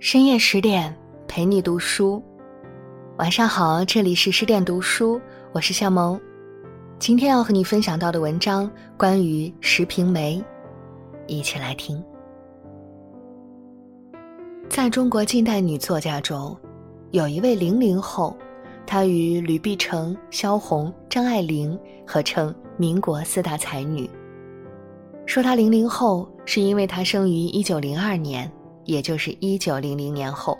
深夜十点陪你读书，晚上好，这里是十点读书，我是夏萌。今天要和你分享到的文章关于石平梅，一起来听。在中国近代女作家中，有一位零零后，她与吕碧城、萧红、张爱玲合称民国四大才女。说她零零后，是因为她生于一九零二年。也就是一九零零年后。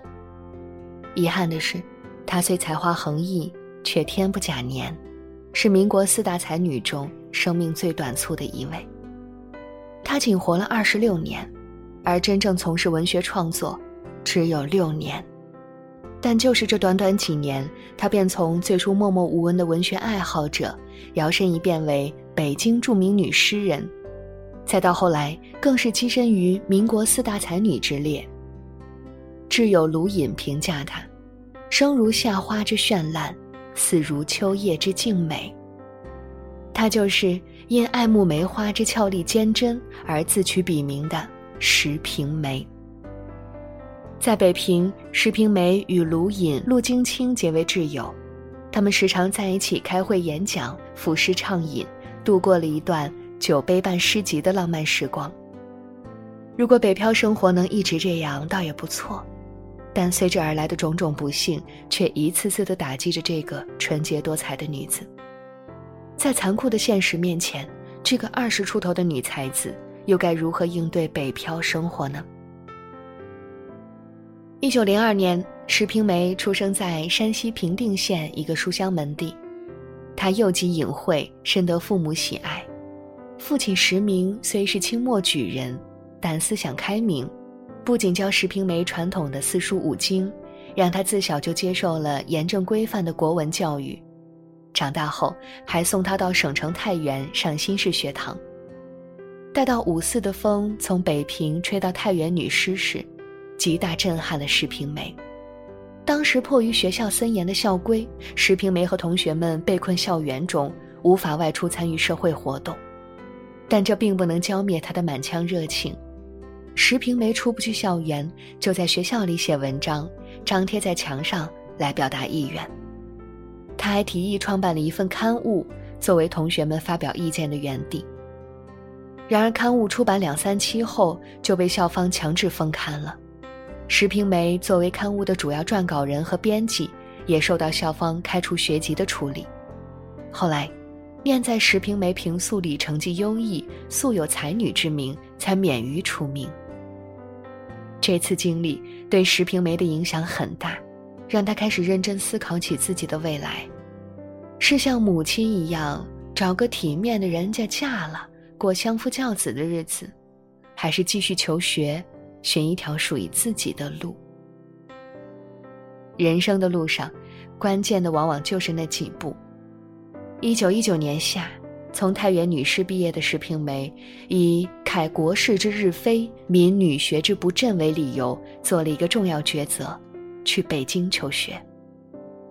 遗憾的是，她虽才华横溢，却天不假年，是民国四大才女中生命最短促的一位。她仅活了二十六年，而真正从事文学创作，只有六年。但就是这短短几年，她便从最初默默无闻的文学爱好者，摇身一变为北京著名女诗人。再到后来，更是跻身于民国四大才女之列。挚友卢隐评价她：“生如夏花之绚烂，死如秋叶之静美。”她就是因爱慕梅花之俏丽坚贞而自取笔名的石平梅。在北平，石平梅与卢隐、陆金清结为挚友，他们时常在一起开会演讲、赋诗畅饮，度过了一段。酒杯伴诗集的浪漫时光。如果北漂生活能一直这样，倒也不错。但随之而来的种种不幸，却一次次的打击着这个纯洁多彩的女子。在残酷的现实面前，这个二十出头的女才子又该如何应对北漂生活呢？一九零二年，石平梅出生在山西平定县一个书香门第，她幼即隐晦，深得父母喜爱。父亲石明虽是清末举人，但思想开明，不仅教石平梅传统的四书五经，让她自小就接受了严正规范的国文教育。长大后，还送她到省城太原上新式学堂。待到五四的风从北平吹到太原女师时，极大震撼了石平梅。当时迫于学校森严的校规，石平梅和同学们被困校园中，无法外出参与社会活动。但这并不能浇灭他的满腔热情。石平梅出不去校园，就在学校里写文章，张贴在墙上来表达意愿。他还提议创办了一份刊物，作为同学们发表意见的园地。然而，刊物出版两三期后就被校方强制封刊了。石平梅作为刊物的主要撰稿人和编辑，也受到校方开除学籍的处理。后来。念在石平梅平素里成绩优异，素有才女之名，才免于除名。这次经历对石平梅的影响很大，让她开始认真思考起自己的未来：是像母亲一样找个体面的人家嫁了，过相夫教子的日子，还是继续求学，寻一条属于自己的路？人生的路上，关键的往往就是那几步。一九一九年夏，从太原女师毕业的石平梅，以“凯国士之日非，民女学之不振”为理由，做了一个重要抉择，去北京求学。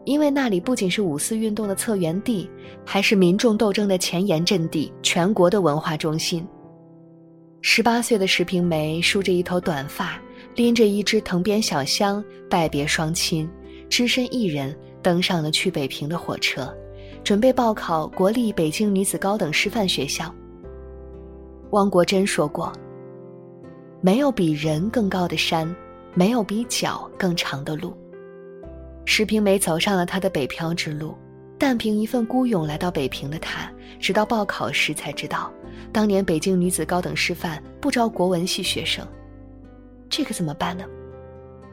因为那里不仅是五四运动的策源地，还是民众斗争的前沿阵地，全国的文化中心。十八岁的石平梅梳着一头短发，拎着一只藤编小箱，拜别双亲，只身一人登上了去北平的火车。准备报考国立北京女子高等师范学校。汪国真说过：“没有比人更高的山，没有比脚更长的路。”石平梅走上了她的北漂之路，但凭一份孤勇来到北平的她，直到报考时才知道，当年北京女子高等师范不招国文系学生，这可怎么办呢？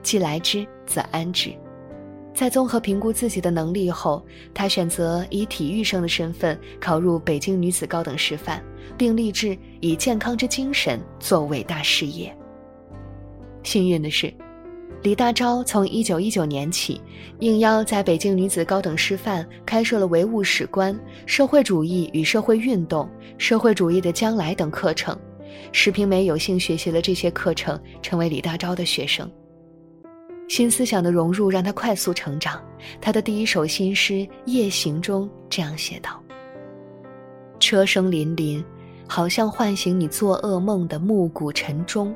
既来之，则安之。在综合评估自己的能力后，他选择以体育生的身份考入北京女子高等师范，并立志以健康之精神做伟大事业。幸运的是，李大钊从1919年起应邀在北京女子高等师范开设了唯物史观、社会主义与社会运动、社会主义的将来等课程。石平梅有幸学习了这些课程，成为李大钊的学生。新思想的融入让他快速成长。他的第一首新诗《夜行》中这样写道：“车声林林，好像唤醒你做噩梦的暮鼓晨钟；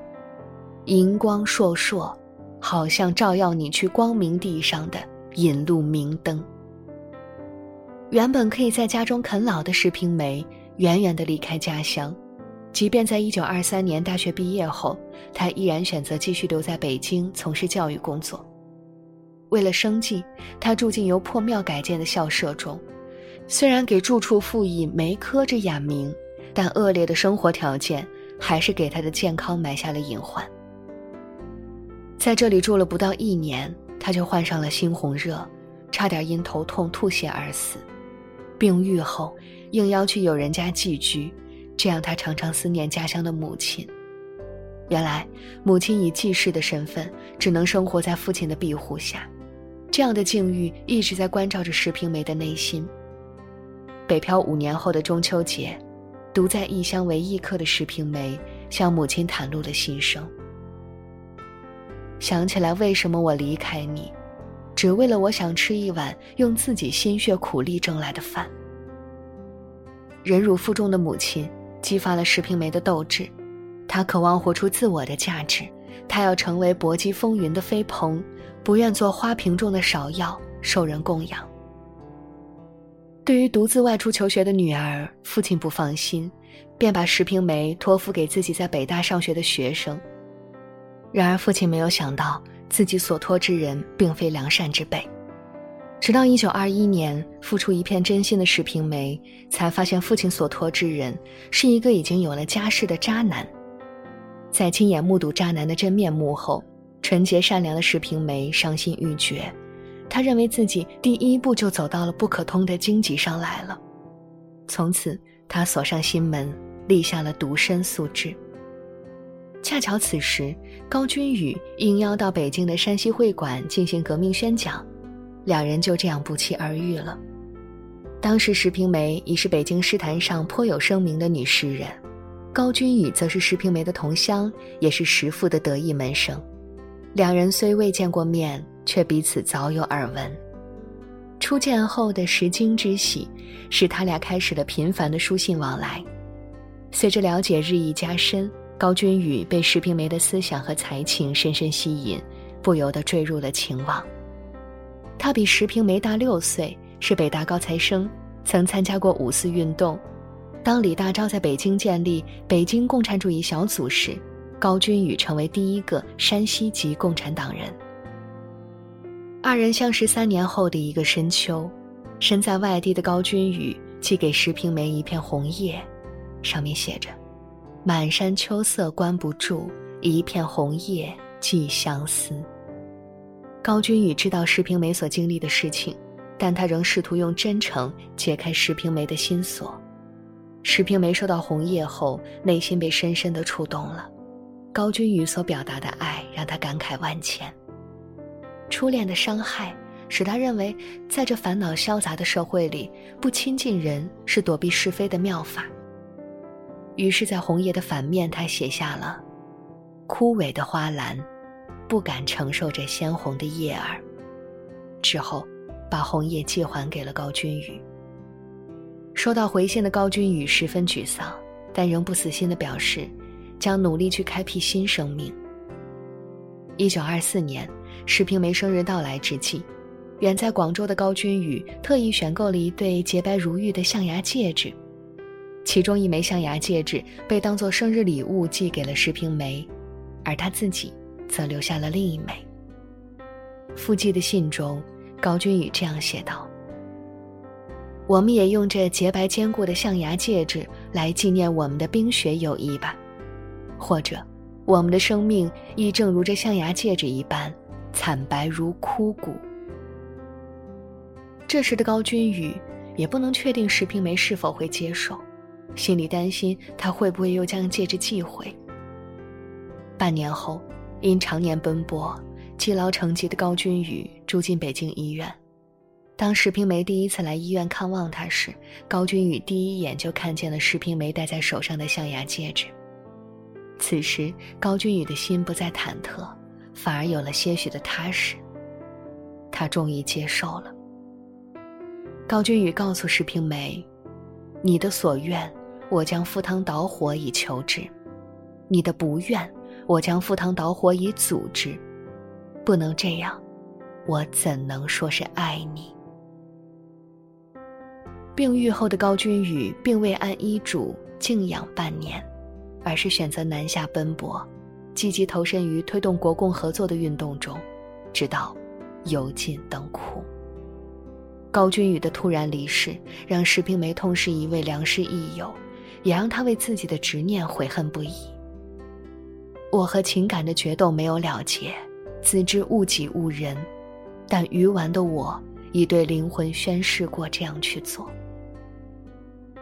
银光烁烁，好像照耀你去光明地上的引路明灯。原本可以在家中啃老的石平梅，远远地离开家乡。即便在1923年大学毕业后，他依然选择继续留在北京从事教育工作。为了生计，他住进由破庙改建的校舍中。虽然给住处赋以梅科之雅名，但恶劣的生活条件还是给他的健康埋下了隐患。在这里住了不到一年，他就患上了猩红热，差点因头痛吐血而死。病愈后，应邀去友人家寄居，这样他常常思念家乡的母亲。原来，母亲以继室的身份，只能生活在父亲的庇护下，这样的境遇一直在关照着石平梅的内心。北漂五年后的中秋节，独在异乡为异客的石平梅向母亲袒露了心声。想起来，为什么我离开你？只为了我想吃一碗用自己心血苦力挣来的饭。忍辱负重的母亲激发了石平梅的斗志，她渴望活出自我的价值，她要成为搏击风云的飞鹏，不愿做花瓶中的芍药，受人供养。对于独自外出求学的女儿，父亲不放心，便把石平梅托付给自己在北大上学的学生。然而，父亲没有想到。自己所托之人并非良善之辈，直到一九二一年，付出一片真心的石平梅才发现父亲所托之人是一个已经有了家室的渣男。在亲眼目睹渣男的真面目后，纯洁善良的石平梅伤心欲绝，他认为自己第一步就走到了不可通的荆棘上来了。从此，他锁上心门，立下了独身素质。恰巧此时，高君宇应邀到北京的山西会馆进行革命宣讲，两人就这样不期而遇了。当时石平梅已是北京诗坛上颇有声名的女诗人，高君宇则是石平梅的同乡，也是石父的得意门生。两人虽未见过面，却彼此早有耳闻。初见后的石经之喜，使他俩开始了频繁的书信往来。随着了解日益加深。高君宇被石平梅的思想和才情深深吸引，不由得坠入了情网。他比石平梅大六岁，是北大高材生，曾参加过五四运动。当李大钊在北京建立北京共产主义小组时，高君宇成为第一个山西籍共产党人。二人相识三年后的一个深秋，身在外地的高君宇寄给石平梅一片红叶，上面写着。满山秋色关不住，一片红叶寄相思。高君宇知道石平梅所经历的事情，但他仍试图用真诚解开石平梅的心锁。石平梅收到红叶后，内心被深深的触动了。高君宇所表达的爱让他感慨万千。初恋的伤害，使他认为，在这烦恼嘈杂的社会里，不亲近人是躲避是非的妙法。于是，在红叶的反面，他写下了“枯萎的花篮，不敢承受这鲜红的叶儿。”之后，把红叶寄还给了高君宇。收到回信的高君宇十分沮丧，但仍不死心的表示，将努力去开辟新生命。一九二四年，石平梅生日到来之际，远在广州的高君宇特意选购了一对洁白如玉的象牙戒指。其中一枚象牙戒指被当作生日礼物寄给了石平梅，而他自己则留下了另一枚。附寄的信中，高君宇这样写道：“我们也用这洁白坚固的象牙戒指来纪念我们的冰雪友谊吧，或者，我们的生命亦正如这象牙戒指一般，惨白如枯骨。”这时的高君宇也不能确定石平梅是否会接受。心里担心他会不会又将戒指寄回。半年后，因常年奔波、积劳成疾的高君宇住进北京医院。当石平梅第一次来医院看望他时，高君宇第一眼就看见了石平梅戴在手上的象牙戒指。此时，高君宇的心不再忐忑，反而有了些许的踏实。他终于接受了。高君宇告诉石平梅：“你的所愿。”我将赴汤蹈火以求之，你的不愿，我将赴汤蹈火以阻之。不能这样，我怎能说是爱你？病愈后的高君宇并未按医嘱静养半年，而是选择南下奔波，积极投身于推动国共合作的运动中，直到油尽灯枯。高君宇的突然离世，让石平梅痛失一位良师益友，也让他为自己的执念悔恨不已。我和情感的决斗没有了结，自知误己误人，但鱼丸的我已对灵魂宣誓过这样去做。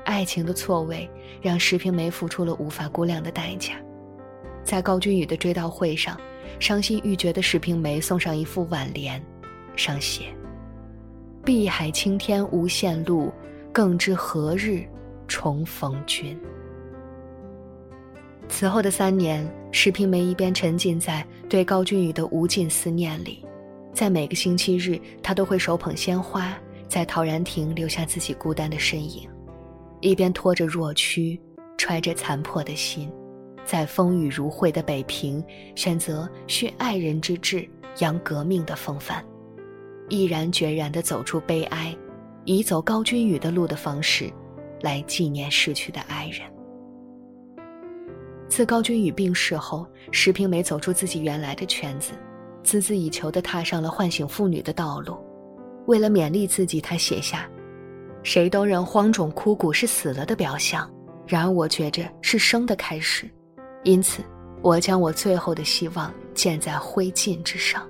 爱情的错位，让石平梅付出了无法估量的代价。在高君宇的追悼会上，伤心欲绝的石平梅送上一副挽联，上写：“碧海青天无限路，更知何日重逢君。”此后的三年，石平梅一边沉浸在对高君宇的无尽思念里，在每个星期日，她都会手捧鲜花，在陶然亭留下自己孤单的身影。一边拖着弱躯，揣着残破的心，在风雨如晦的北平，选择蓄爱人之志，扬革命的风范，毅然决然地走出悲哀，以走高君宇的路的方式，来纪念逝去的爱人。自高君宇病逝后，石平梅走出自己原来的圈子，孜孜以求地踏上了唤醒妇女的道路。为了勉励自己，她写下。谁都认荒冢枯骨是死了的表象，然而我觉着是生的开始，因此，我将我最后的希望建在灰烬之上。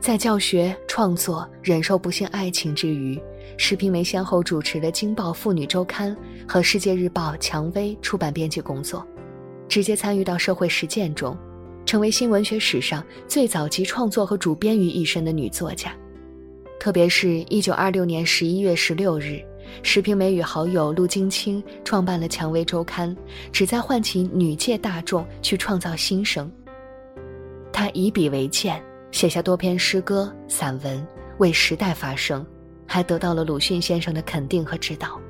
在教学、创作、忍受不幸爱情之余，石平梅先后主持了《京报妇女周刊》和《世界日报》蔷薇出版编辑工作，直接参与到社会实践中，成为新文学史上最早集创作和主编于一身的女作家。特别是一九二六年十一月十六日，石平梅与好友陆金清创办了《蔷薇周刊》，旨在唤起女界大众去创造新生。她以笔为鉴，写下多篇诗歌、散文，为时代发声，还得到了鲁迅先生的肯定和指导。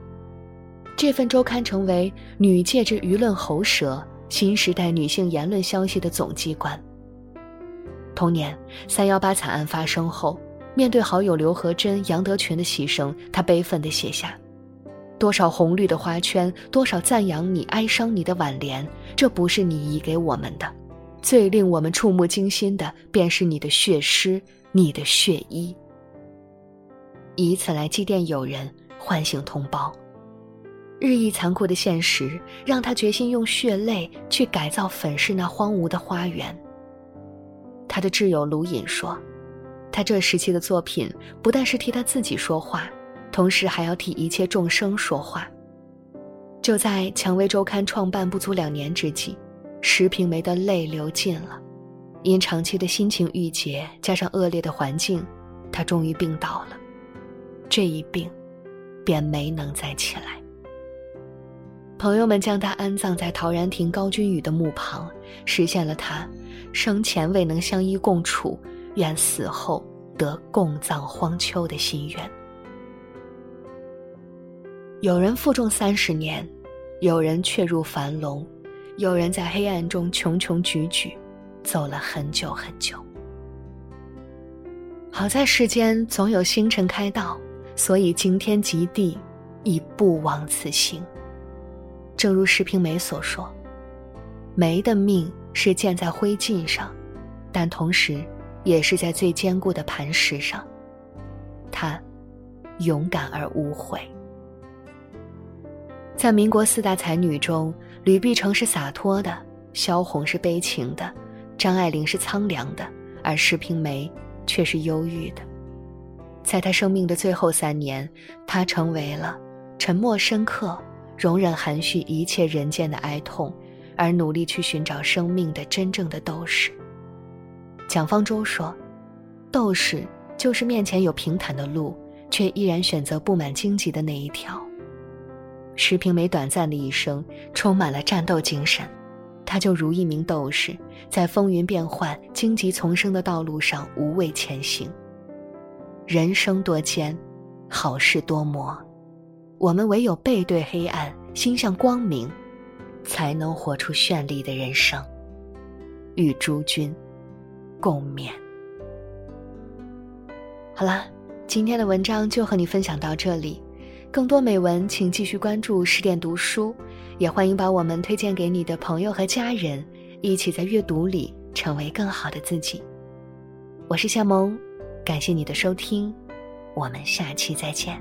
这份周刊成为女界之舆论喉舌、新时代女性言论消息的总机关。同年，三幺八惨案发生后。面对好友刘和珍、杨德群的牺牲，他悲愤地写下：“多少红绿的花圈，多少赞扬你、哀伤你的挽联，这不是你遗给我们的。最令我们触目惊心的，便是你的血诗、你的血衣。以此来祭奠友人，唤醒同胞。日益残酷的现实，让他决心用血泪去改造粉饰那荒芜的花园。”他的挚友卢隐说。他这时期的作品不但是替他自己说话，同时还要替一切众生说话。就在《蔷薇周刊》创办不足两年之际，石平梅的泪流尽了。因长期的心情郁结，加上恶劣的环境，她终于病倒了。这一病，便没能再起来。朋友们将他安葬在陶然亭高君宇的墓旁，实现了他生前未能相依共处。愿死后得共葬荒丘的心愿。有人负重三十年，有人却入樊笼，有人在黑暗中穷穷举举，走了很久很久。好在世间总有星辰开道，所以惊天极地，亦不枉此行。正如石平梅所说：“梅的命是建在灰烬上，但同时。”也是在最坚固的磐石上，她勇敢而无悔。在民国四大才女中，吕碧城是洒脱的，萧红是悲情的，张爱玲是苍凉的，而石平梅却是忧郁的。在她生命的最后三年，她成为了沉默深刻、容忍含蓄一切人间的哀痛，而努力去寻找生命的真正的斗士。蒋方舟说：“斗士就是面前有平坦的路，却依然选择布满荆棘的那一条。”石平梅短暂的一生充满了战斗精神，她就如一名斗士，在风云变幻、荆棘丛生的道路上无畏前行。人生多艰，好事多磨，我们唯有背对黑暗，心向光明，才能活出绚丽的人生。与诸君。共勉。好啦，今天的文章就和你分享到这里。更多美文，请继续关注十点读书，也欢迎把我们推荐给你的朋友和家人，一起在阅读里成为更好的自己。我是夏萌，感谢你的收听，我们下期再见。